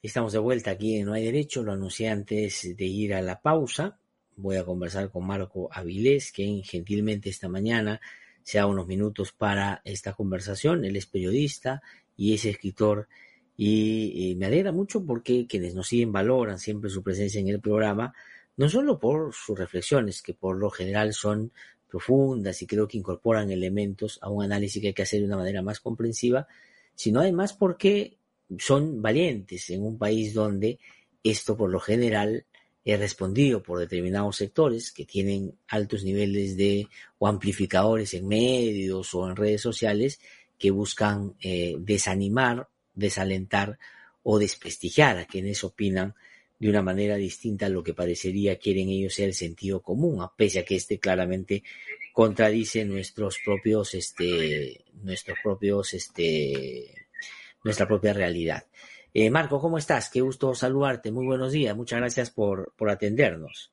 Estamos de vuelta aquí en No hay Derecho, lo anuncié antes de ir a la pausa. Voy a conversar con Marco Avilés, quien gentilmente esta mañana se da unos minutos para esta conversación. Él es periodista y es escritor y, me alegra mucho porque quienes nos siguen valoran siempre su presencia en el programa, no solo por sus reflexiones, que por lo general son profundas y creo que incorporan elementos a un análisis que hay que hacer de una manera más comprensiva, sino además porque son valientes en un país donde esto por lo general es respondido por determinados sectores que tienen altos niveles de o amplificadores en medios o en redes sociales que buscan eh, desanimar, desalentar o desprestigiar a quienes opinan de una manera distinta a lo que parecería quieren ellos ser el sentido común, a pese a que este claramente contradice nuestros propios, este, nuestros propios, este, nuestra propia realidad. Eh, Marco, ¿cómo estás? Qué gusto saludarte. Muy buenos días. Muchas gracias por, por atendernos.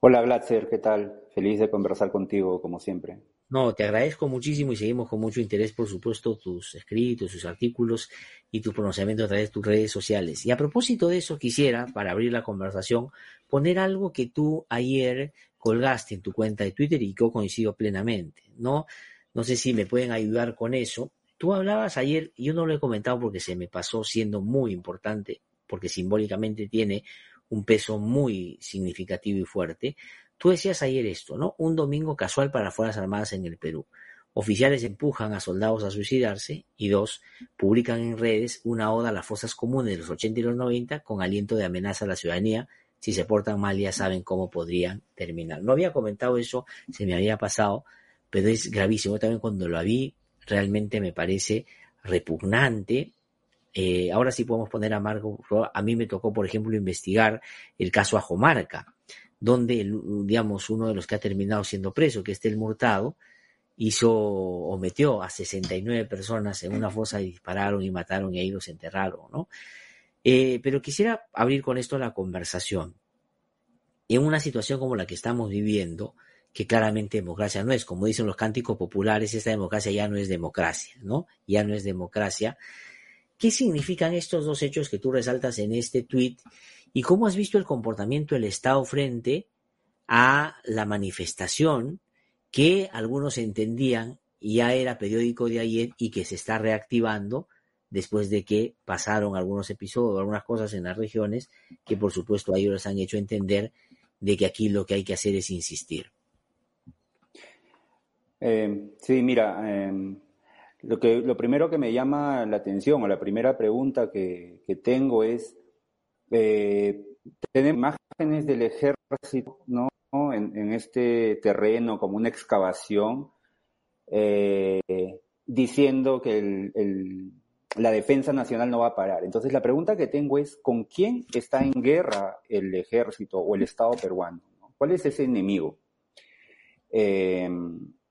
Hola, Glatzer, ¿qué tal? Feliz de conversar contigo, como siempre. No, te agradezco muchísimo y seguimos con mucho interés, por supuesto, tus escritos, tus artículos y tu pronunciamiento a través de tus redes sociales. Y a propósito de eso, quisiera, para abrir la conversación, poner algo que tú ayer colgaste en tu cuenta de Twitter y que yo coincido plenamente, ¿no? No sé si me pueden ayudar con eso. Tú hablabas ayer, yo no lo he comentado porque se me pasó siendo muy importante, porque simbólicamente tiene un peso muy significativo y fuerte. Tú decías ayer esto, ¿no? Un domingo casual para las Fuerzas Armadas en el Perú. Oficiales empujan a soldados a suicidarse y dos, publican en redes una oda a las fosas comunes de los 80 y los 90 con aliento de amenaza a la ciudadanía. Si se portan mal ya saben cómo podrían terminar. No había comentado eso, se me había pasado, pero es gravísimo. También cuando lo vi realmente me parece repugnante. Eh, ahora sí podemos poner a Marco, a mí me tocó, por ejemplo, investigar el caso Ajomarca, donde, digamos, uno de los que ha terminado siendo preso, que es el Murtado, hizo o metió a 69 personas en una fosa y dispararon y mataron y ahí los enterraron, ¿no? Eh, pero quisiera abrir con esto la conversación. En una situación como la que estamos viviendo, que claramente democracia no es. Como dicen los cánticos populares, esta democracia ya no es democracia, ¿no? Ya no es democracia. ¿Qué significan estos dos hechos que tú resaltas en este tuit? ¿Y cómo has visto el comportamiento del Estado frente a la manifestación que algunos entendían ya era periódico de ayer y que se está reactivando después de que pasaron algunos episodios, algunas cosas en las regiones que por supuesto a ellos les han hecho entender de que aquí lo que hay que hacer es insistir? Eh, sí, mira, em, lo, que, lo primero que me llama la atención o la primera pregunta que, tengo es, eh, tener imágenes del ejército ¿no? en, este terreno como una excavación, eh, diciendo que la defensa nacional no va a parar. Entonces la pregunta que tengo es, ¿con quién está en guerra el ejército o el Estado peruano? ¿Cuál es ese enemigo?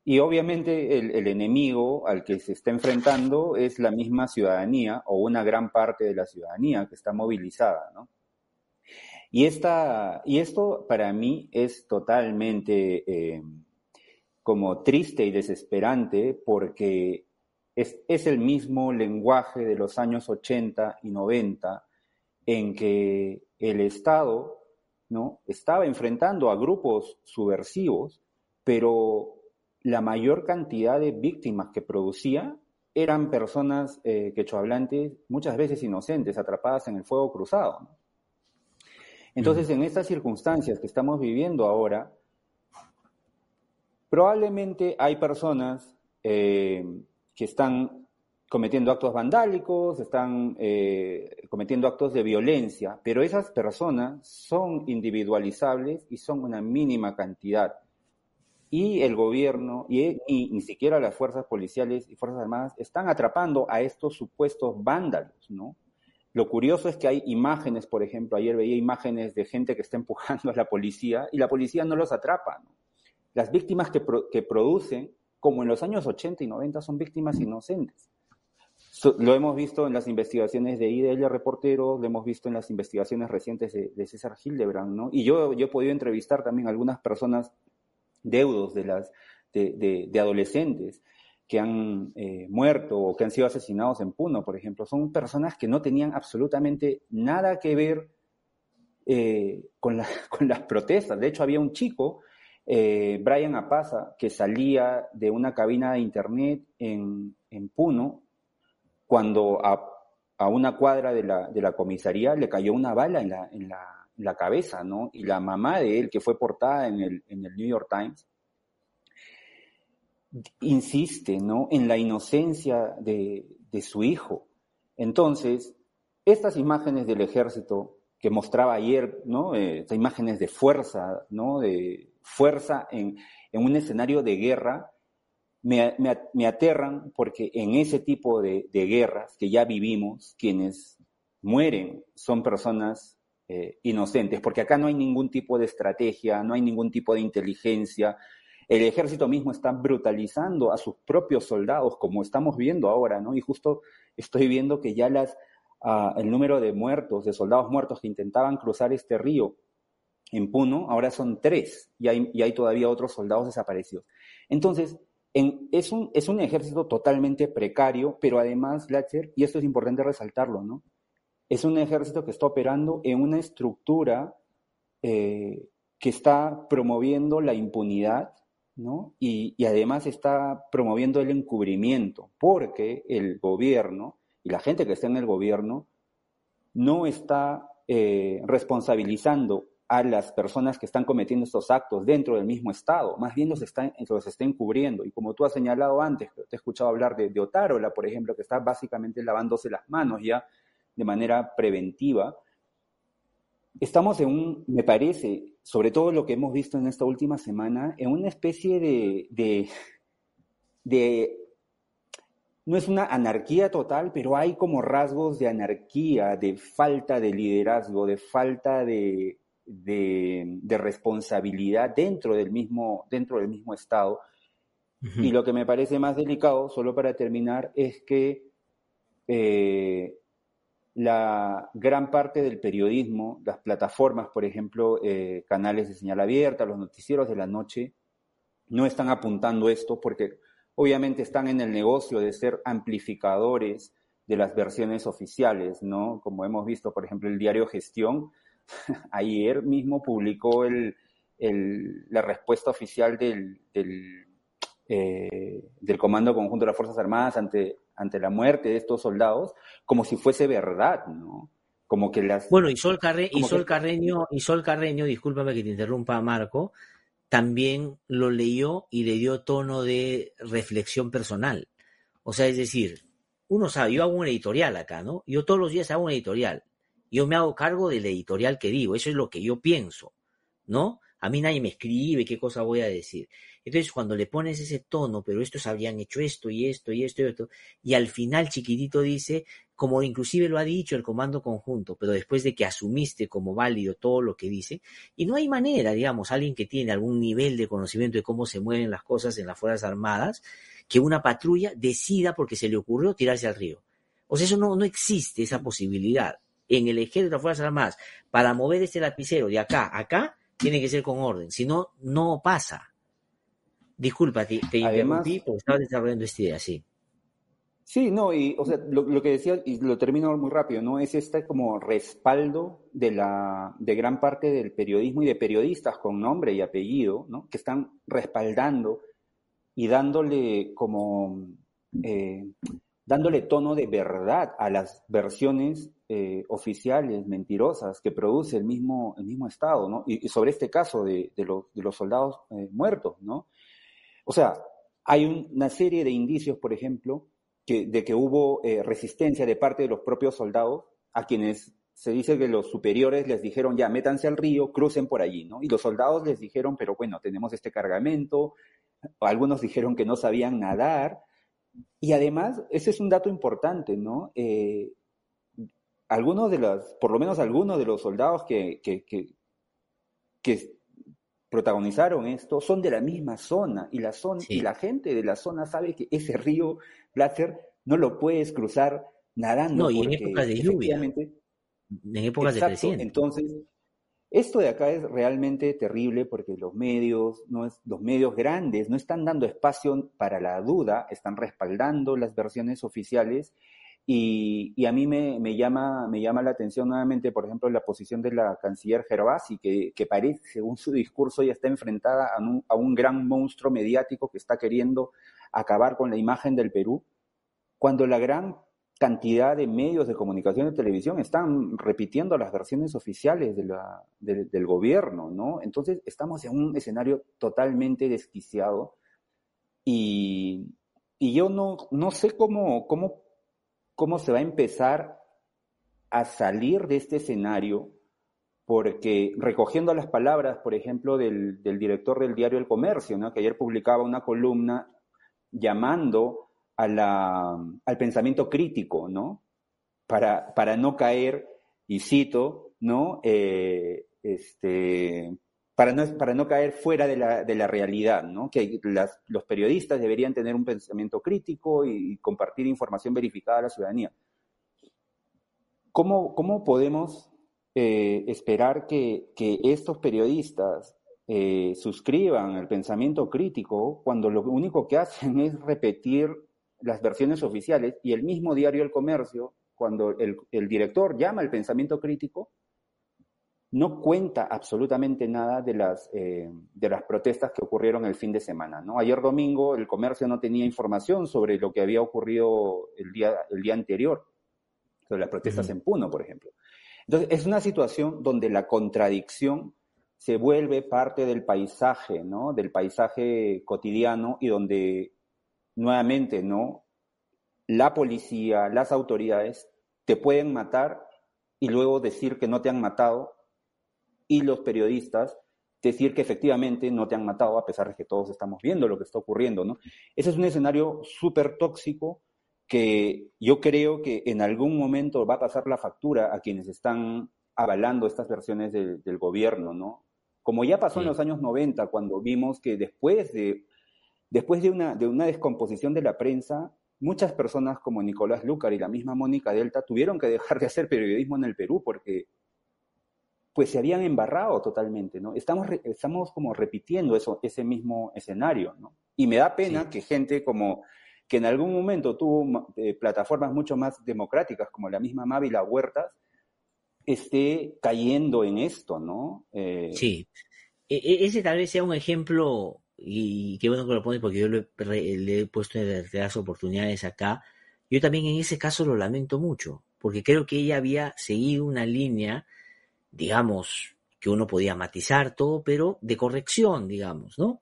Y obviamente el, enemigo al que se está enfrentando es la misma ciudadanía o una gran parte de la ciudadanía que está movilizada, ¿no? Y, esta, y esto para mí es totalmente eh, como triste y desesperante porque es, es, el mismo lenguaje de los años 80 y 90 en que el Estado ¿no? estaba enfrentando a grupos subversivos, pero la mayor cantidad de víctimas que producía eran personas eh, quechohablantes, muchas veces inocentes, atrapadas en el fuego cruzado. Entonces, en estas circunstancias que estamos viviendo ahora, probablemente hay personas eh, que están cometiendo actos vandálicos, están eh, cometiendo actos de violencia, pero esas personas son individualizables y son una mínima cantidad y el gobierno y, ni siquiera las fuerzas policiales y fuerzas armadas están atrapando a estos supuestos vándalos, ¿no? Lo curioso es que hay imágenes, por ejemplo, ayer veía imágenes de gente que está empujando a la policía y la policía no los atrapa. Las víctimas que, que producen, como en los años 80 y 90, son víctimas inocentes. lo hemos visto en las investigaciones de IDL Reporteros, lo hemos visto en las investigaciones recientes de, de César Hildebrand, ¿no? Y yo, yo he podido entrevistar también a algunas personas deudos de, las, de, de, adolescentes que han eh, muerto o que han sido asesinados en Puno, por ejemplo, son personas que no tenían absolutamente nada que ver eh, con, con, las protestas. De hecho, había un chico, eh, Brian Apaza, que salía de una cabina de internet en, en Puno cuando a, a, una cuadra de la, de la comisaría le cayó una bala la, en la la cabeza, ¿no? Y la mamá de él, que fue portada en el, en el New York Times, insiste, ¿no? En la inocencia de, de su hijo. Entonces, estas imágenes del ejército que mostraba ayer, ¿no? Eh, estas imágenes de fuerza, ¿no? De fuerza en, en un escenario de guerra, me, me, aterran porque en ese tipo de, guerras que ya vivimos, quienes mueren son personas eh, inocentes, porque acá no hay ningún tipo de estrategia, no hay ningún tipo de inteligencia. El ejército mismo está brutalizando a sus propios soldados, como estamos viendo ahora, ¿no? Y justo estoy viendo que ya las, uh, el número de muertos, de soldados muertos que intentaban cruzar este río en Puno, ahora son tres, y hay, y hay todavía otros soldados desaparecidos. Entonces, en, es, un, es un ejército totalmente precario, pero además, Latcher, y esto es importante resaltarlo, ¿no? Es un ejército que está operando en una estructura eh, que está promoviendo la impunidad, ¿no? Y, además está promoviendo el encubrimiento, porque el gobierno y la gente que está en el gobierno no está eh, responsabilizando a las personas que están cometiendo estos actos dentro del mismo Estado, más bien los está, los está encubriendo. Y como tú has señalado antes, te he escuchado hablar de, de Otárola, por ejemplo, que está básicamente lavándose las manos ya de manera preventiva. Estamos en un, me parece, sobre todo lo que hemos visto en esta última semana, en una especie de, de, de no es una anarquía total, pero hay como rasgos de anarquía, de falta de liderazgo, de falta de, de, de responsabilidad dentro del mismo, dentro del mismo Estado. Y lo que me parece más delicado, solo para terminar, es que eh, la gran parte del periodismo, las plataformas, por ejemplo, eh, canales de señal abierta, los noticieros de la noche, no están apuntando esto porque obviamente están en el negocio de ser amplificadores de las versiones oficiales, ¿no? Como hemos visto, por ejemplo, el diario Gestión, ayer mismo publicó el, la respuesta oficial del, eh, del Comando Conjunto de las Fuerzas Armadas ante ante la muerte de estos soldados como si fuese verdad, ¿no? Como que las... Bueno, y Sol, Carre y Sol Carreño, y Sol Carreño, discúlpame que te interrumpa, Marco, también lo leyó y le dio tono de reflexión personal. O sea, es decir, uno sabe, yo hago un editorial acá, ¿no? Yo todos los días hago un editorial. Yo me hago cargo del editorial que digo, eso es lo que yo pienso, ¿no? A mí nadie me escribe qué cosa voy a decir. Entonces, cuando le pones ese tono, pero estos habrían hecho esto y esto y esto y esto, y al final chiquitito dice, como inclusive lo ha dicho el comando conjunto, pero después de que asumiste como válido todo lo que dice, y no hay manera, digamos, alguien que tiene algún nivel de conocimiento de cómo se mueven las cosas en las Fuerzas Armadas, que una patrulla decida porque se le ocurrió tirarse al río. O sea, eso no, no existe, esa posibilidad. En el ejército de las Fuerzas Armadas, para mover ese lapicero de acá a acá, tiene que ser con orden, si no, no pasa. Disculpa, te, te interrumpí porque estaba desarrollando esta idea, sí. Sí, no, y o sea, lo, lo, que decía, y lo termino muy rápido, ¿no? Es este como respaldo de la, de gran parte del periodismo y de periodistas con nombre y apellido, ¿no? Que están respaldando y dándole como, eh, dándole tono de verdad a las versiones eh, oficiales, mentirosas, que produce el mismo, el mismo Estado, ¿no? Y, sobre este caso de, los, soldados eh, muertos, ¿no? O sea, hay un, una serie de indicios, por ejemplo, de que hubo eh, resistencia de parte de los propios soldados a quienes se dice que los superiores les dijeron, ya, métanse al río, crucen por allí, ¿no? Y los soldados les dijeron, pero bueno, tenemos este cargamento, algunos dijeron que no sabían nadar, y además, ese es un dato importante, ¿no? Eh, algunos de los, por lo menos algunos de los soldados que, que, que, que protagonizaron esto son de la misma zona y la zona sí. y la gente de la zona sabe que ese río Blatter no lo puedes cruzar nadando. No, y en épocas de lluvia. En épocas exacto, de creciente. Entonces, Esto de acá es realmente terrible porque los medios, no es, los medios grandes no están dando espacio para la duda, están respaldando las versiones oficiales y, a mí me, llama, me llama la atención nuevamente, por ejemplo, la posición de la canciller Gervasi, que, que parece, según su discurso, ya está enfrentada a un, a un gran monstruo mediático que está queriendo acabar con la imagen del Perú, cuando la gran cantidad de medios de comunicación y televisión están repitiendo las versiones oficiales de la, del gobierno, ¿no? Entonces estamos en un escenario totalmente desquiciado y, y yo no, no sé cómo, cómo cómo se va a empezar a salir de este escenario, porque recogiendo las palabras, por ejemplo, del, director del diario El Comercio, ¿no? que ayer publicaba una columna llamando al pensamiento crítico, ¿no? Para, para no caer, y cito, ¿no? Eh, este, para no, para no caer fuera de la, de la realidad, ¿no? que los periodistas deberían tener un pensamiento crítico y, compartir información verificada a la ciudadanía. ¿Cómo, cómo podemos eh, esperar que, que, estos periodistas eh, suscriban el pensamiento crítico cuando lo único que hacen es repetir las versiones oficiales y el mismo diario El Comercio, cuando el, el director llama al pensamiento crítico, no cuenta absolutamente nada de las, eh, de las protestas que ocurrieron el fin de semana. ¿no? Ayer domingo el comercio no tenía información sobre lo que había ocurrido el día, el día anterior, sobre las protestas en Puno, por ejemplo. Entonces, es una situación donde la contradicción se vuelve parte del paisaje, ¿no? Del paisaje cotidiano y donde nuevamente, ¿no? La policía, las autoridades te pueden matar y luego decir que no te han matado y los periodistas decir que efectivamente no te han matado a pesar de que todos estamos viendo lo que está ocurriendo, ¿no? Ese es un escenario súper tóxico que yo creo que en algún momento va a pasar la factura a quienes están avalando estas versiones del gobierno, ¿no? Como ya pasó en los años 90, cuando vimos que después de, después de una, de una descomposición de la prensa, muchas personas como Nicolás Lucar y la misma Mónica Delta tuvieron que dejar de hacer periodismo en el Perú porque pues se habían embarrado totalmente, ¿no? Estamos, estamos como repitiendo eso, ese mismo escenario, ¿no? Y me da pena que gente como que en algún momento tuvo eh, plataformas mucho más democráticas, como la misma Mávila Huertas, esté cayendo en esto, ¿no? Eh, sí. E, e, ese tal vez sea un ejemplo, y qué bueno que lo pones porque yo le, he puesto en las oportunidades acá. Yo también en ese caso lo lamento mucho, porque creo que ella había seguido una línea digamos, que uno podía matizar todo, pero de corrección, digamos, ¿no?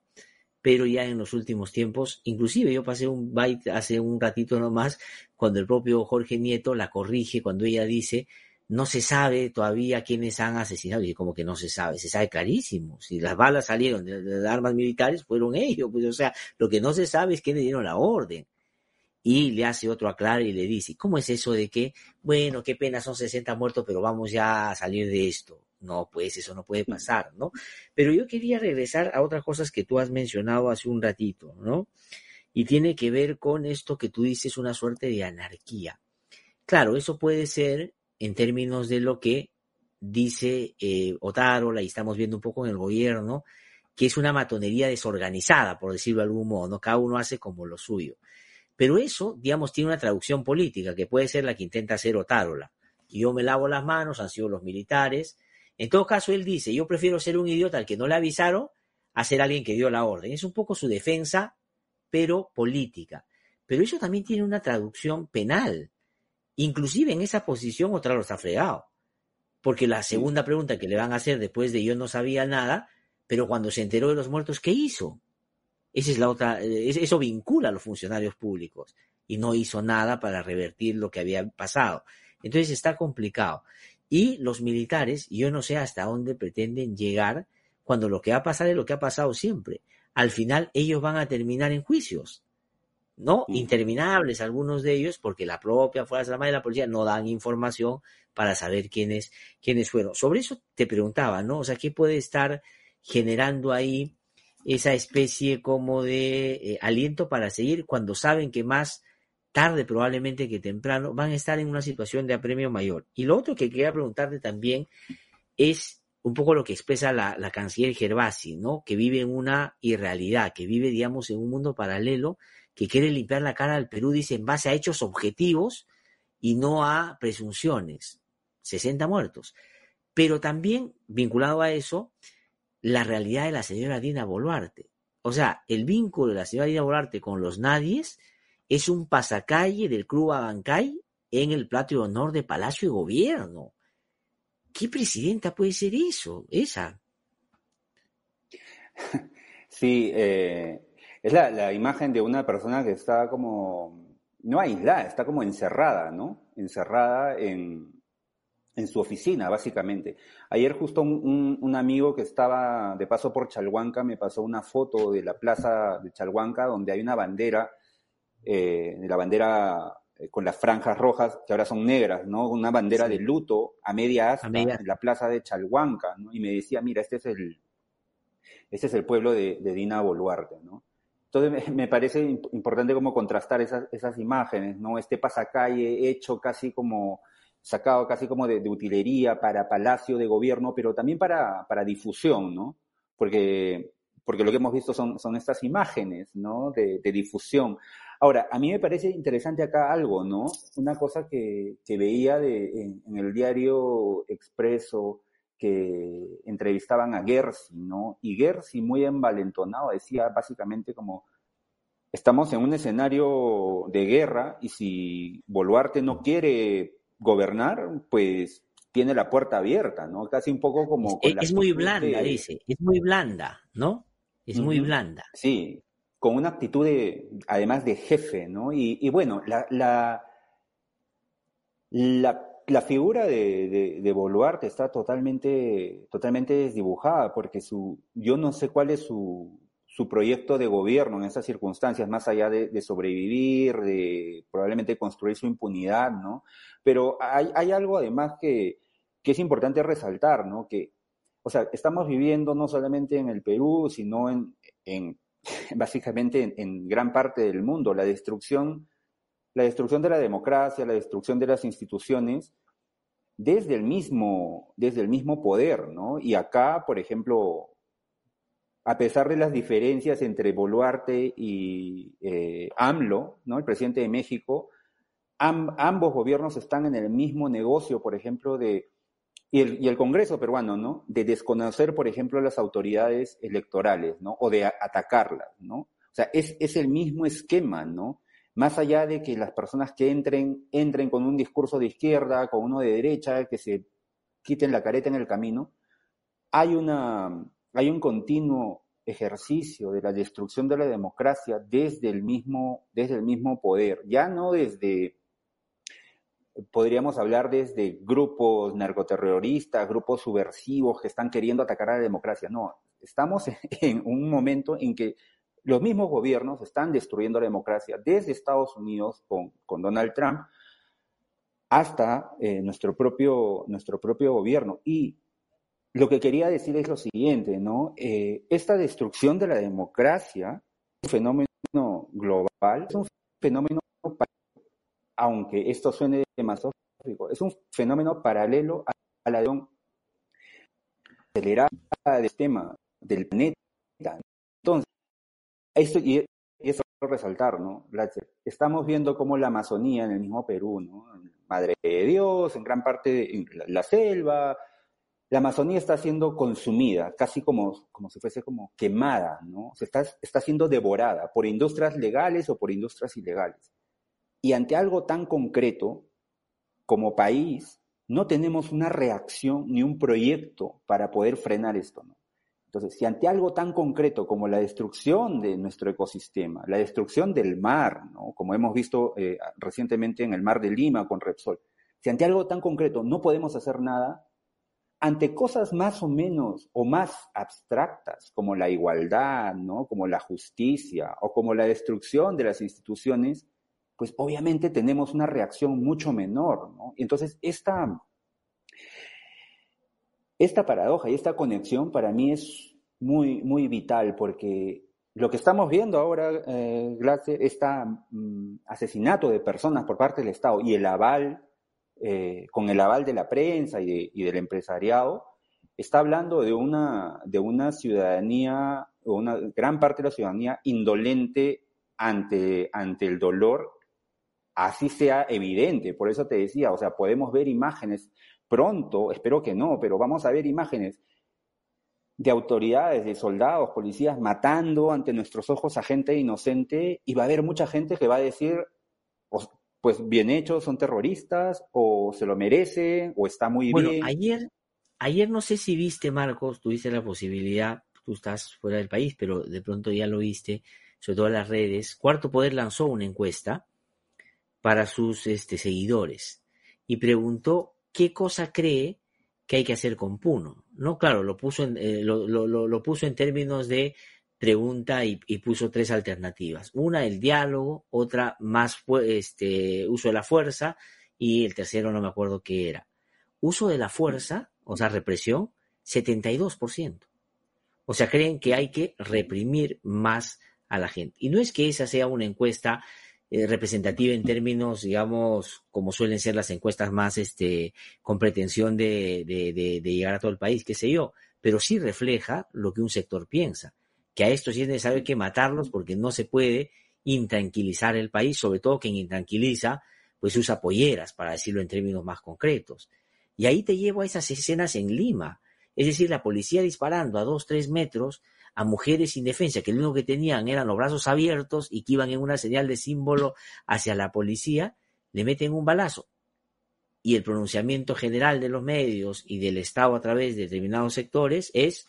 Pero ya en los últimos tiempos, inclusive yo pasé un byte hace un ratito nomás, cuando el propio Jorge Nieto la corrige, cuando ella dice, no se sabe todavía quiénes han asesinado, y como que no se sabe, se sabe clarísimo, si las balas salieron de, de armas militares, fueron ellos, pues o sea, lo que no se sabe es quiénes dieron la orden y le hace otro aclaro y le dice, ¿cómo es eso de que, bueno, qué pena, son 60 muertos, pero vamos ya a salir de esto? No, pues eso no puede pasar, ¿no? Pero yo quería regresar a otras cosas que tú has mencionado hace un ratito, ¿no? Y tiene que ver con esto que tú dices, una suerte de anarquía. Claro, eso puede ser en términos de lo que dice eh, Otárola, y estamos viendo un poco en el gobierno, que es una matonería desorganizada, por decirlo de algún modo, ¿no? Cada uno hace como lo suyo. Pero eso, digamos, tiene una traducción política, que puede ser la que intenta hacer Otárola. Yo me lavo las manos, han sido los militares. En todo caso, él dice, yo prefiero ser un idiota al que no le avisaron a ser alguien que dio la orden. Es un poco su defensa, pero política. Pero eso también tiene una traducción penal. Inclusive en esa posición Otárola está fregado. Porque la segunda pregunta que le van a hacer después de yo no sabía nada, pero cuando se enteró de los muertos, ¿qué hizo? Esa es la otra, eh, eso vincula a los funcionarios públicos y no hizo nada para revertir lo que había pasado. Entonces está complicado. Y los militares, yo no sé hasta dónde pretenden llegar cuando lo que va a pasar es lo que ha pasado siempre. Al final ellos van a terminar en juicios, ¿no? Interminables algunos de ellos, porque la propia Fuerza Armada y la policía no dan información para saber quiénes, quiénes fueron. Sobre eso te preguntaba, ¿no? O sea, ¿qué puede estar generando ahí esa especie como de eh, aliento para seguir cuando saben que más tarde probablemente que temprano van a estar en una situación de apremio mayor. Y lo otro que quería preguntarte también es un poco lo que expresa la, la, canciller Gervasi, ¿no? Que vive en una irrealidad, que vive, digamos, en un mundo paralelo, que quiere limpiar la cara al Perú, dice, en base a hechos objetivos y no a presunciones. 60 muertos. Pero también, vinculado a eso, la realidad de la señora Dina Boluarte. O sea, el vínculo de la señora Dina Boluarte con los nadies es un pasacalle del Club Abancay en el plato de honor de Palacio de Gobierno. ¿Qué presidenta puede ser eso? Esa. Sí, eh, es la, la, imagen de una persona que está como, no aislada, está como encerrada, ¿no? Encerrada en, en su oficina, básicamente. Ayer justo un, un, amigo que estaba de paso por Chalhuanca me pasó una foto de la plaza de Chalhuanca donde hay una bandera, eh, la bandera eh, con las franjas rojas que ahora son negras, ¿no? Una bandera de luto a media asta en la plaza de Chalhuanca, ¿no? Y me decía, mira, este es el, este es el pueblo de, de Dina Boluarte, ¿no? Entonces me, me parece importante como contrastar esas, esas imágenes, ¿no? Este pasacalle hecho casi como sacado casi como de, de, utilería para palacio de gobierno, pero también para, para difusión, ¿no? Porque, porque lo que hemos visto son, son estas imágenes, ¿no? De, difusión. Ahora, a mí me parece interesante acá algo, ¿no? Una cosa que, que veía de, en, en, el diario Expreso, que entrevistaban a Gersi, ¿no? Y Gersi, muy envalentonado, decía básicamente como, estamos en un escenario de guerra y si Boluarte no quiere gobernar, pues tiene la puerta abierta, ¿no? Casi un poco como... es, es muy blanda, de... dice, es muy blanda, ¿no? Es muy uh -huh. blanda. Sí, con una actitud de, además de jefe, ¿no? Y, y bueno, la, la, la, la figura de, de, de, Boluarte está totalmente, totalmente desdibujada, porque su, yo no sé cuál es su, su proyecto de gobierno en esas circunstancias, más allá de, sobrevivir, de probablemente construir su impunidad, ¿no? Pero hay, hay algo además que, que, es importante resaltar, ¿no? Que, o sea, estamos viviendo no solamente en el Perú, sino en, en básicamente en, en, gran parte del mundo, la destrucción, la destrucción de la democracia, la destrucción de las instituciones, desde el mismo, desde el mismo poder, ¿no? Y acá, por ejemplo, a pesar de las diferencias entre Boluarte y eh, AMLO, ¿no? el presidente de México, am, ambos gobiernos están en el mismo negocio, por ejemplo, de, y el, y el, Congreso peruano, ¿no? De desconocer, por ejemplo, las autoridades electorales, ¿no? O de a, atacarlas, ¿no? O sea, es, es el mismo esquema, ¿no? Más allá de que las personas que entren, entren con un discurso de izquierda, con uno de derecha, que se quiten la careta en el camino, hay una, hay un continuo ejercicio de la destrucción de la democracia desde el mismo, desde el mismo poder, ya no desde, podríamos hablar desde grupos narcoterroristas, grupos subversivos que están queriendo atacar a la democracia, no, estamos en un momento en que los mismos gobiernos están destruyendo la democracia desde Estados Unidos con, con Donald Trump hasta eh, nuestro, propio, nuestro propio gobierno. Y lo que quería decir es lo siguiente, ¿no? Eh, esta destrucción de la democracia es un fenómeno global, es un fenómeno, aunque esto suene demasiado, es un fenómeno paralelo a la de acelerada del tema del planeta. Entonces, esto, y, eso resaltar, ¿no? Estamos viendo cómo la Amazonía en el mismo Perú, ¿no? Madre de Dios, en gran parte en la, la selva, la Amazonía está siendo consumida, casi como, como si fuese como quemada, ¿no? Se está, está siendo devorada por industrias legales o por industrias ilegales. Y ante algo tan concreto, como país, no tenemos una reacción ni un proyecto para poder frenar esto, ¿no? Entonces, si ante algo tan concreto como la destrucción de nuestro ecosistema, la destrucción del mar, ¿no? como hemos visto eh, recientemente en el mar de Lima con Repsol, si ante algo tan concreto no podemos hacer nada, ante cosas más o menos o más abstractas como la igualdad, ¿no? como la justicia o como la destrucción de las instituciones, pues obviamente tenemos una reacción mucho menor. ¿no? Entonces, esta, esta paradoja y esta conexión para mí es muy, muy vital porque lo que estamos viendo ahora, eh, este asesinato de personas por parte del Estado y el aval eh, con el aval de la prensa y, de, y del empresariado, está hablando de una, de una ciudadanía, o una gran parte de la ciudadanía indolente ante, ante el dolor, así sea evidente. Por eso te decía, o sea, podemos ver imágenes pronto, espero que no, pero vamos a ver imágenes de autoridades, de soldados, policías matando ante nuestros ojos a gente inocente y va a haber mucha gente que va a decir, pues bien hechos, son terroristas, o se lo merece, o está muy bueno, bien. Ayer, ayer no sé si viste, Marcos, tuviste la posibilidad, tú estás fuera del país, pero de pronto ya lo viste, sobre todo en las redes. Cuarto Poder lanzó una encuesta para sus este, seguidores y preguntó qué cosa cree que hay que hacer con Puno. No, claro, lo puso en, eh, lo, lo, lo, puso en términos de pregunta y, puso tres alternativas. Una, el diálogo, otra, más este, uso de la fuerza y el tercero no me acuerdo qué era. Uso de la fuerza, o sea, represión, 72%. O sea, creen que hay que reprimir más a la gente. Y no es que esa sea una encuesta eh, representativa en términos, digamos, como suelen ser las encuestas más este, con pretensión de, de, de, de llegar a todo el país, qué sé yo, pero sí refleja lo que un sector piensa que a estos sí es necesario que matarlos porque no se puede intranquilizar el país, sobre todo quien intranquiliza, pues usa polleras, para decirlo en términos más concretos. Y ahí te llevo a esas escenas en Lima, es decir, la policía disparando a dos, tres metros a mujeres sin defensa, que lo único que tenían eran los brazos abiertos y que iban en una señal de símbolo hacia la policía, le meten un balazo. Y el pronunciamiento general de los medios y del Estado a través de determinados sectores es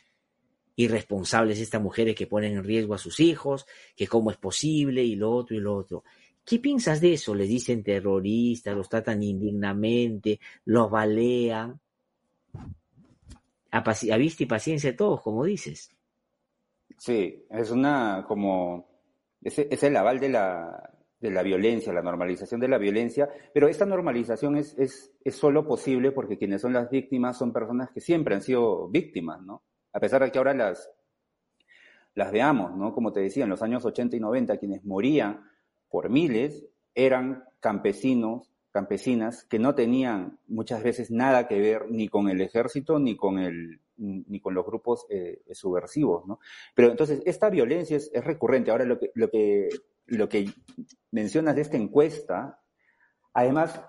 irresponsables estas mujeres que ponen en riesgo a sus hijos, que cómo es posible y lo otro y lo otro. ¿Qué piensas de eso? Les dicen terroristas, los tratan indignamente, los balean. A, vista y paciencia de todos, como dices. Sí, es una como es, es el aval de la, de la violencia, la normalización de la violencia, pero esta normalización es, es, es solo posible porque quienes son las víctimas son personas que siempre han sido víctimas, ¿no? A pesar de que ahora las, las veamos, ¿no? Como te decía, en los años 80 y 90, quienes morían por miles eran campesinos, campesinas, que no tenían muchas veces nada que ver ni con el ejército ni con, el, ni con los grupos eh, subversivos, ¿no? Pero entonces, esta violencia es, es recurrente. Ahora, lo que, lo, que, lo que mencionas de esta encuesta, además,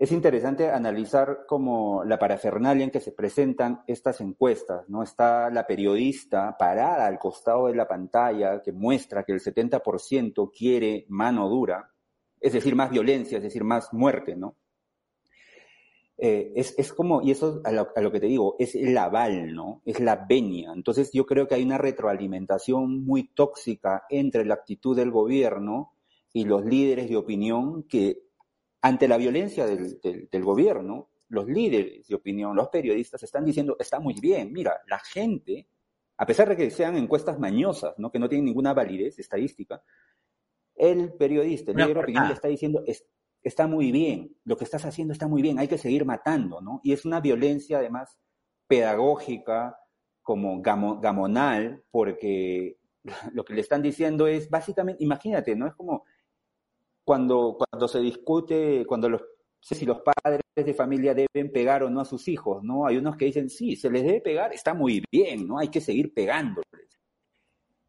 es interesante analizar como la parafernalia en que se presentan estas encuestas, ¿no? Está la periodista parada al costado de la pantalla que muestra que el 70% quiere mano dura, es decir, más violencia, es decir, más muerte, ¿no? Eh, es, es, como, y eso a lo, que te digo, es el aval, ¿no? Es la venia. Entonces yo creo que hay una retroalimentación muy tóxica entre la actitud del gobierno y los líderes de opinión que ante la violencia del, del, del, gobierno, los líderes de opinión, los periodistas están diciendo, está muy bien, mira, la gente, a pesar de que sean encuestas mañosas, ¿no? que no tienen ninguna validez estadística, el periodista, el líder de opinión le está diciendo, es, está muy bien, lo que estás haciendo está muy bien, hay que seguir matando, ¿no? Y es una violencia además pedagógica, como gamonal, porque lo que le están diciendo es básicamente, imagínate, ¿no? Es como cuando, cuando se discute, cuando los, si los padres de familia deben pegar o no a sus hijos, ¿no? Hay unos que dicen, sí, se les debe pegar, está muy bien, ¿no? Hay que seguir pegándoles.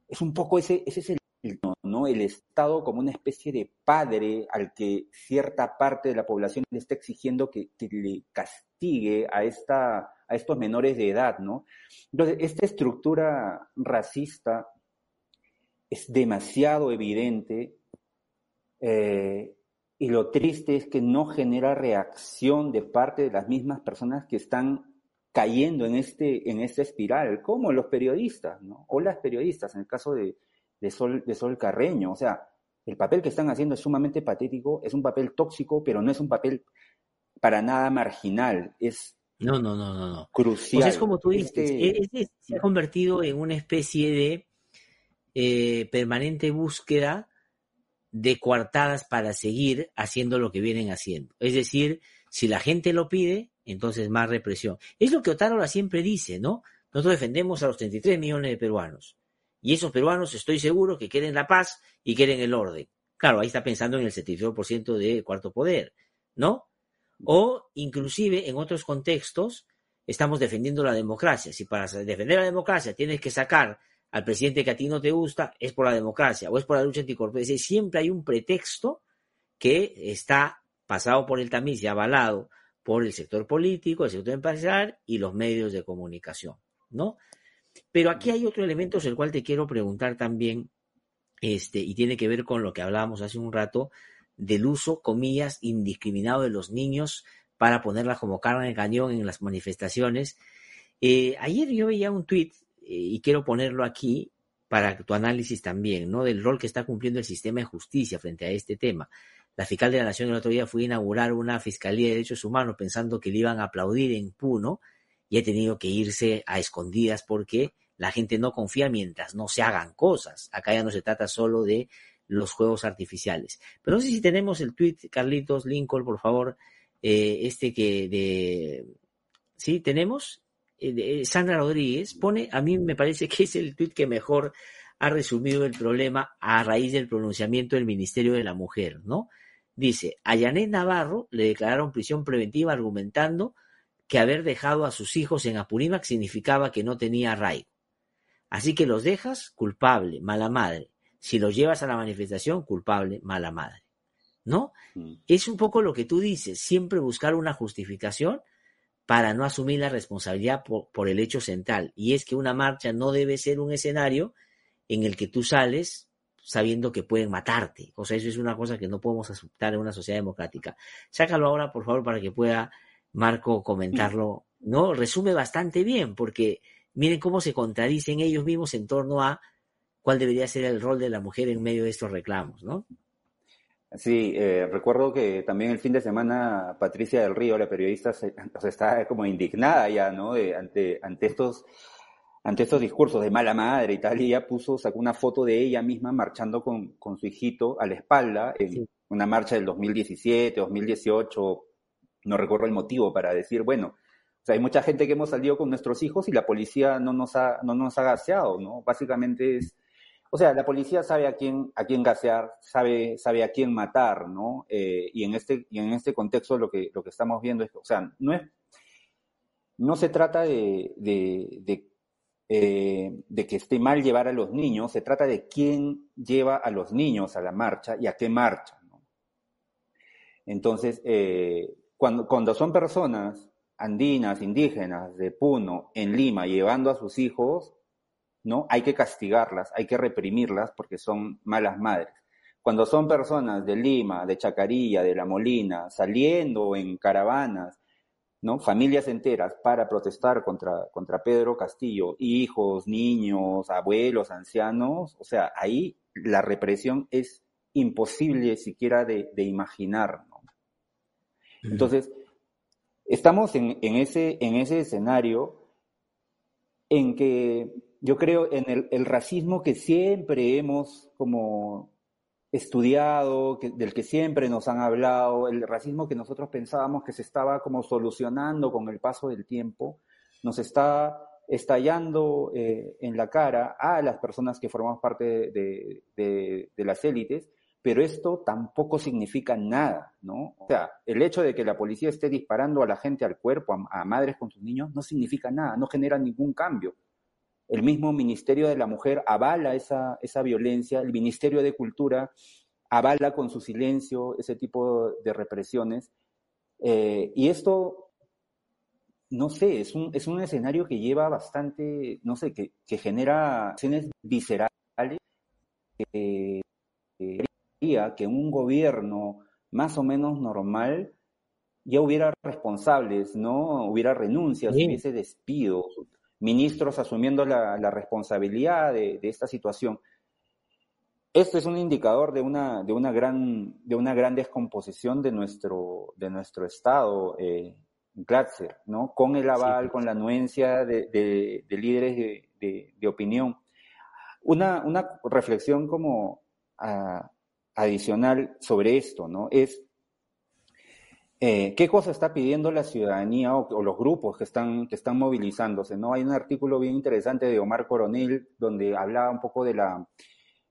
Es un poco ese, ese es el, ¿no? El Estado como una especie de padre al que cierta parte de la población le está exigiendo que, que le castigue a, esta, a estos menores de edad, ¿no? Entonces, esta estructura racista es demasiado evidente eh, y lo triste es que no genera reacción de parte de las mismas personas que están cayendo en, este, en esta espiral, como los periodistas, ¿no? O las periodistas, en el caso de, de, Sol, de Sol Carreño. O sea, el papel que están haciendo es sumamente patético, es un papel tóxico, pero no es un papel para nada marginal, es no, no, no, no, no. Crucial. O sea, es como tú dices, este... es, es, se ha convertido en una especie de eh, permanente búsqueda de coartadas para seguir haciendo lo que vienen haciendo. Es decir, si la gente lo pide, entonces más represión. Es lo que Otárola siempre dice, ¿no? Nosotros defendemos a los 33 millones de peruanos. Y esos peruanos estoy seguro que quieren la paz y quieren el orden. Claro, ahí está pensando en el 72% de cuarto poder, ¿no? O inclusive en otros contextos, estamos defendiendo la democracia. Si para defender la democracia tienes que sacar al presidente que a ti no te gusta, es por la democracia o es por la lucha anticorporativa. Siempre hay un pretexto que está pasado por el tamiz y avalado por el sector político, el sector empresarial y los medios de comunicación, ¿no? Pero aquí hay otro elemento sobre el cual te quiero preguntar también, este, y tiene que ver con lo que hablábamos hace un rato, del uso, comillas, indiscriminado de los niños para ponerlas como carne de cañón en las manifestaciones. Eh, ayer yo veía un tuit, y quiero ponerlo aquí para tu análisis también, ¿no? Del rol que está cumpliendo el sistema de justicia frente a este tema. La fiscal de la Nación el otro día fue a inaugurar una Fiscalía de Derechos Humanos pensando que le iban a aplaudir en Puno y ha tenido que irse a escondidas porque la gente no confía mientras no se hagan cosas. Acá ya no se trata solo de los juegos artificiales. Pero no sé si tenemos el tweet, Carlitos, Lincoln, por favor, eh, este que de... ¿Sí? ¿Tenemos? Eh, Sandra Rodríguez pone, a mí me parece que es el tweet que mejor ha resumido el problema a raíz del pronunciamiento del Ministerio de la Mujer, ¿no? Dice, a Yanet Navarro le declararon prisión preventiva argumentando que haber dejado a sus hijos en Apurímac significaba que no tenía arraigo. Así que los dejas, culpable, mala madre. Si los llevas a la manifestación, culpable, mala madre. ¿No? Mm. Es un poco lo que tú dices, siempre buscar una justificación para no asumir la responsabilidad por, el hecho central. Y es que una marcha no debe ser un escenario en el que tú sales sabiendo que pueden matarte. O sea, eso es una cosa que no podemos aceptar en una sociedad democrática. Sácalo ahora, por favor, para que pueda Marco comentarlo. ¿No? Resume bastante bien, porque miren cómo se contradicen ellos mismos en torno a cuál debería ser el rol de la mujer en medio de estos reclamos, ¿no? Sí, eh, recuerdo que también el fin de semana Patricia del Río, la periodista, se, está como indignada ya, ¿no? ante, ante estos ante estos discursos de mala madre y tal, y ella puso, sacó una foto de ella misma marchando con, con su hijito a la espalda en una marcha del 2017, 2018, no recuerdo el motivo para decir, bueno, o sea, hay mucha gente que hemos salido con nuestros hijos y la policía no nos ha, no nos ha gaseado, ¿no? Básicamente es, o sea, la policía sabe a quién, a quién gasear, sabe, sabe a quién matar, ¿no? Eh, y, en este, y en este contexto lo que, lo que estamos viendo es, o sea, no es, no se trata de, de eh, de que esté mal llevar a los niños, se trata de quién lleva a los niños a la marcha y a qué marcha. Entonces, eh, cuando, cuando son personas andinas, indígenas, de Puno, en Lima, llevando a sus hijos, ¿no? Hay que castigarlas, hay que reprimirlas porque son malas madres. Cuando son personas de Lima, de Chacarilla, de La Molina, saliendo en caravanas, ¿no? Familias enteras para protestar contra, contra Pedro Castillo, hijos, niños, abuelos, ancianos, o sea, ahí la represión es imposible siquiera de, imaginar, Entonces, estamos en, en, ese, en ese escenario en que yo creo en el, el racismo que siempre hemos como estudiado, del que siempre nos han hablado, el racismo que nosotros pensábamos que se estaba como solucionando con el paso del tiempo, nos está estallando eh, en la cara a las personas que formamos parte de, las élites, pero esto tampoco significa nada, ¿no? O sea, el hecho de que la policía esté disparando a la gente al cuerpo, a madres con sus niños, no significa nada, no genera ningún cambio. El mismo Ministerio de la Mujer avala esa, esa violencia, el Ministerio de Cultura avala con su silencio ese tipo de represiones. Eh, y esto, no sé, es un, es un escenario que lleva bastante, no sé, que, que genera acciones viscerales que que un gobierno más o menos normal ya hubiera responsables, ¿no? Hubiera renuncias, hubiese despidos, ministros asumiendo la, responsabilidad de, esta situación. Esto es un indicador de una, de una, gran, de una gran descomposición de nuestro, de nuestro Estado, eh, Glatzer, ¿no? Con el aval, con la anuencia de, líderes de, opinión. Una, una reflexión como ah, adicional sobre esto, ¿no? Es eh, ¿Qué cosa está pidiendo la ciudadanía o, los grupos que están, que están movilizándose? ¿no? Hay un artículo bien interesante de Omar Coronel donde hablaba un poco de la...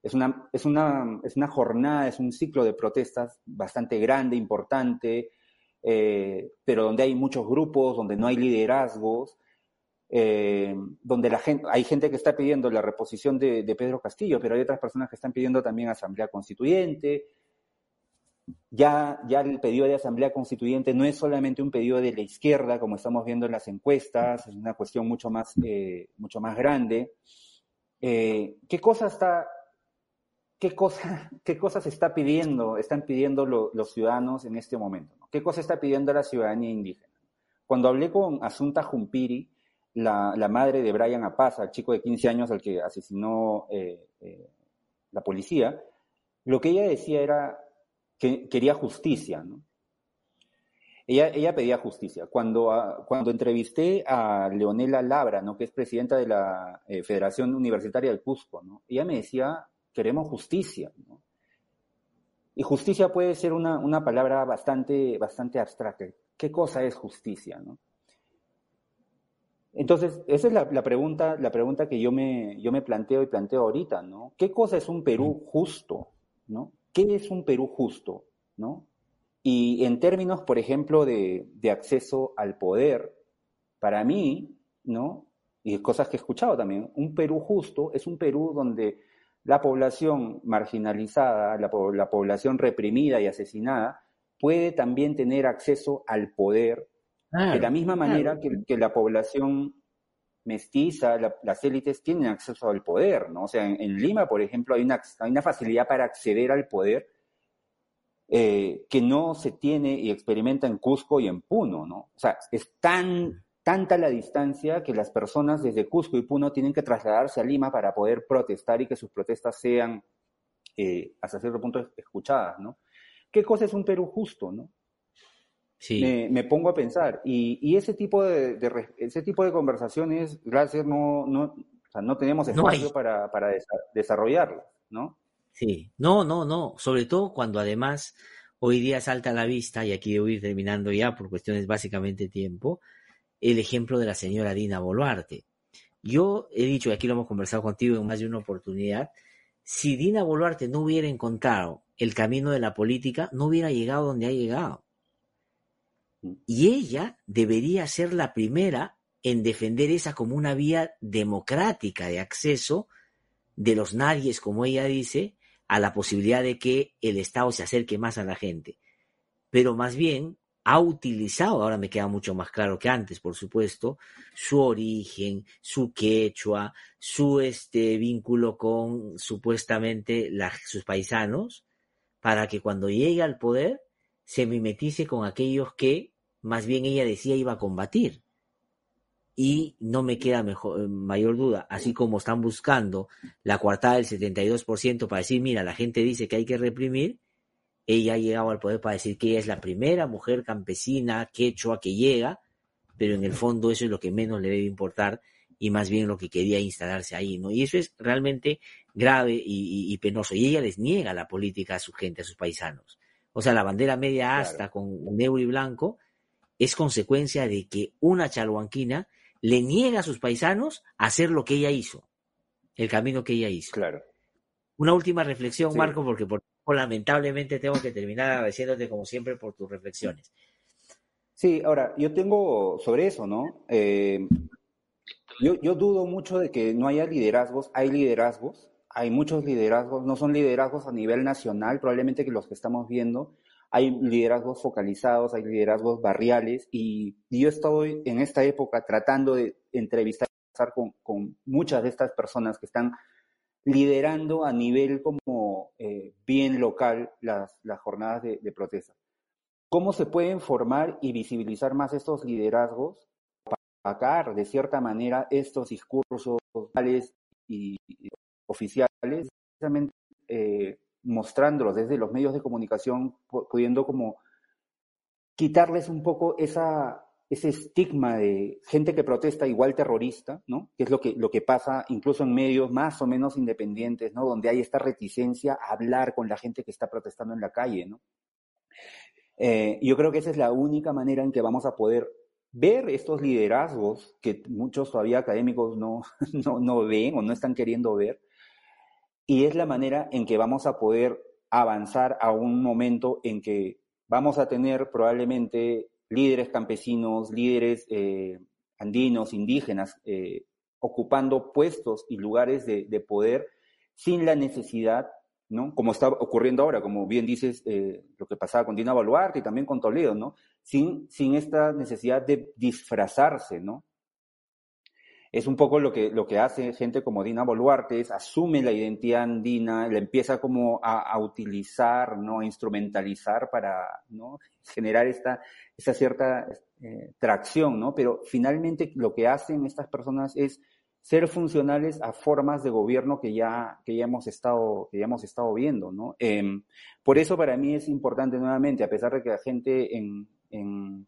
Es una, es, una, es una jornada, es un ciclo de protestas bastante grande, importante, eh, pero donde hay muchos grupos, donde no hay liderazgos, eh, donde la gente, hay gente que está pidiendo la reposición de, Pedro Castillo, pero hay otras personas que están pidiendo también asamblea constituyente. Ya, ya el pedido de asamblea constituyente no es solamente un pedido de la izquierda, como estamos viendo en las encuestas, es una cuestión mucho más, eh, mucho más grande. Eh, ¿Qué cosa está, qué cosa, qué cosas está pidiendo, están pidiendo los ciudadanos en este momento? ¿Qué cosa está pidiendo la ciudadanía indígena? Cuando hablé con Asunta Jumpiri, la, madre de Brian Apaza, el chico de 15 años al que asesinó eh, eh, la policía, lo que ella decía era que quería justicia, ¿no? Ella, ella pedía justicia. Cuando, ah, cuando entrevisté a Leonela Labra, ¿no? que es presidenta de la eh, Federación Universitaria del Cusco, ¿no? ella me decía, queremos justicia. ¿no? Y justicia puede ser una, una palabra bastante, bastante abstracta. ¿Qué cosa es justicia? ¿no? Entonces, esa es la, pregunta, la pregunta que yo me, yo me planteo y planteo ahorita, ¿no? ¿Qué cosa es un Perú justo? ¿no? ¿Qué es un Perú justo? ¿no? Y en términos, por ejemplo, de, acceso al poder, para mí, ¿no? Y cosas que he escuchado también, un Perú justo es un Perú donde la población marginalizada, la, población reprimida y asesinada, puede también tener acceso al poder de la misma manera que, la población mestiza, las élites tienen acceso al poder, ¿no? O sea, en, Lima, por ejemplo, hay una, facilidad para acceder al poder eh, que no se tiene y experimenta en Cusco y en Puno, ¿no? O sea, es tan, tanta la distancia que las personas desde Cusco y Puno tienen que trasladarse a Lima para poder protestar y que sus protestas sean, eh, hasta cierto punto, escuchadas, ¿no? ¿Qué cosa es un Perú justo, no? Me, pongo a pensar. Y, ese, tipo de, ese tipo de conversaciones, gracias, no, no, no tenemos espacio para, para desarrollarlo, ¿no? Sí, no, no, no. Sobre todo cuando además hoy día salta a la vista, y aquí debo ir terminando ya por cuestiones básicamente tiempo, el ejemplo de la señora Dina Boluarte. Yo he dicho, y aquí lo hemos conversado contigo en más de una oportunidad, si Dina Boluarte no hubiera encontrado el camino de la política, no hubiera llegado donde ha llegado. Y ella debería ser la primera en defender esa como una vía democrática de acceso de los nadies, como ella dice, a la posibilidad de que el Estado se acerque más a la gente. Pero más bien ha utilizado, ahora me queda mucho más claro que antes, por supuesto, su origen, su quechua, su este vínculo con supuestamente sus paisanos, para que cuando llegue al poder se mimetice con aquellos que más bien ella decía iba a combatir. Y no me queda mejor, mayor duda, así como están buscando la coartada del 72% para decir, mira, la gente dice que hay que reprimir, ella ha llegado al poder para decir que ella es la primera mujer campesina quechua que llega, pero en el fondo eso es lo que menos le debe importar y más bien lo que quería instalarse ahí, ¿no? Y eso es realmente grave y, penoso. Y ella les niega la política a su gente, a sus paisanos. O sea, la bandera media asta con negro y blanco es consecuencia de que una chalhuanquina le niega a sus paisanos hacer lo que ella hizo, el camino que ella hizo. Claro. Una última reflexión, Marco, porque por, lamentablemente tengo que terminar agradeciéndote como siempre por tus reflexiones. Sí, ahora, yo tengo sobre eso, ¿no? Eh, yo, yo dudo mucho de que no haya liderazgos, hay liderazgos, hay muchos liderazgos, no son liderazgos a nivel nacional, probablemente que los que estamos viendo, hay liderazgos focalizados, hay liderazgos barriales y, yo estoy en esta época tratando de entrevistar con, con muchas de estas personas que están liderando a nivel como eh, bien local las, las jornadas de, de, protesta. ¿Cómo se pueden formar y visibilizar más estos liderazgos para sacar de cierta manera estos discursos y, y oficiales, precisamente eh, mostrándolos desde los medios de comunicación, pudiendo como quitarles un poco esa, ese estigma de gente que protesta igual terrorista, ¿no? Que es lo que, lo que pasa incluso en medios más o menos independientes, ¿no? Donde hay esta reticencia a hablar con la gente que está protestando en la calle, ¿no? Eh, yo creo que esa es la única manera en que vamos a poder ver estos liderazgos que muchos todavía académicos no, no, no ven o no están queriendo ver, y es la manera en que vamos a poder avanzar a un momento en que vamos a tener probablemente líderes campesinos, líderes eh, andinos, indígenas, eh, ocupando puestos y lugares de, poder sin la necesidad, ¿no? Como está ocurriendo ahora, como bien dices, eh, lo que pasaba con Dina Baluarte y también con Toledo, ¿no? Sin, sin esta necesidad de disfrazarse, ¿no? Es un poco lo que, lo que hace gente como Dina Boluarte, es asume la identidad andina, la empieza como a, utilizar, ¿no? a instrumentalizar para ¿no? generar esta, esta cierta eh, tracción, ¿no? Pero finalmente lo que hacen estas personas es ser funcionales a formas de gobierno que ya, que ya, hemos, estado, que ya hemos estado viendo, ¿no? Em, por eso para mí es importante nuevamente, a pesar de que la gente en, en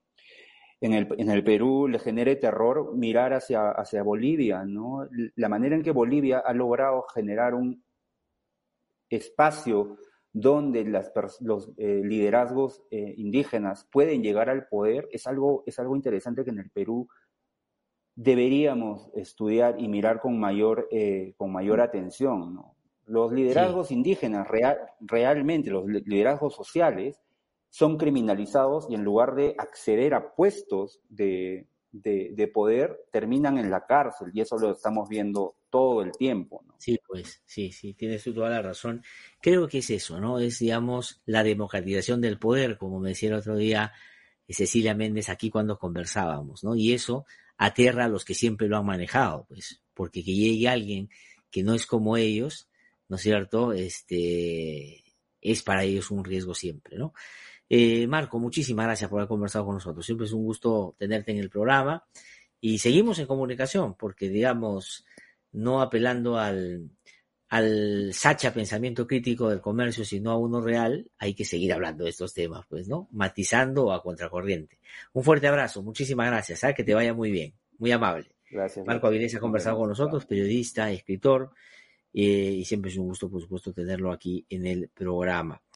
en el, en el Perú le genere terror mirar hacia, hacia Bolivia, ¿no? La manera en que Bolivia ha logrado generar un espacio donde las, los eh, liderazgos eh, indígenas pueden llegar al poder es algo, es algo interesante que en el Perú deberíamos estudiar y mirar con mayor, eh, con mayor atención. ¿no? Los liderazgos indígenas, real, realmente los liderazgos sociales, son criminalizados y en lugar de acceder a puestos de, poder, terminan en la cárcel y eso lo estamos viendo todo el tiempo. ¿no? Sí, pues sí, sí, tienes toda la razón. Creo que es eso, ¿no? Es, digamos, la democratización del poder, como me decía el otro día Cecilia Méndez aquí cuando conversábamos, ¿no? Y eso aterra a los que siempre lo han manejado, pues, porque que llegue alguien que no es como ellos, ¿no es cierto? Este, es para ellos un riesgo siempre, ¿no? Eh, Marco, muchísimas gracias por haber conversado con nosotros. Siempre es un gusto tenerte en el programa y seguimos en comunicación porque, digamos, no apelando al, al sacha pensamiento crítico del comercio, sino a uno real, hay que seguir hablando de estos temas, pues, ¿no? Matizando a contracorriente. Un fuerte abrazo, muchísimas gracias, ¿sabes? ¿ah? que te vaya muy bien, muy amable. Gracias. Marco Avilés ha conversado con nosotros, periodista, escritor, eh, y siempre es un gusto, por supuesto, tenerlo aquí en el programa.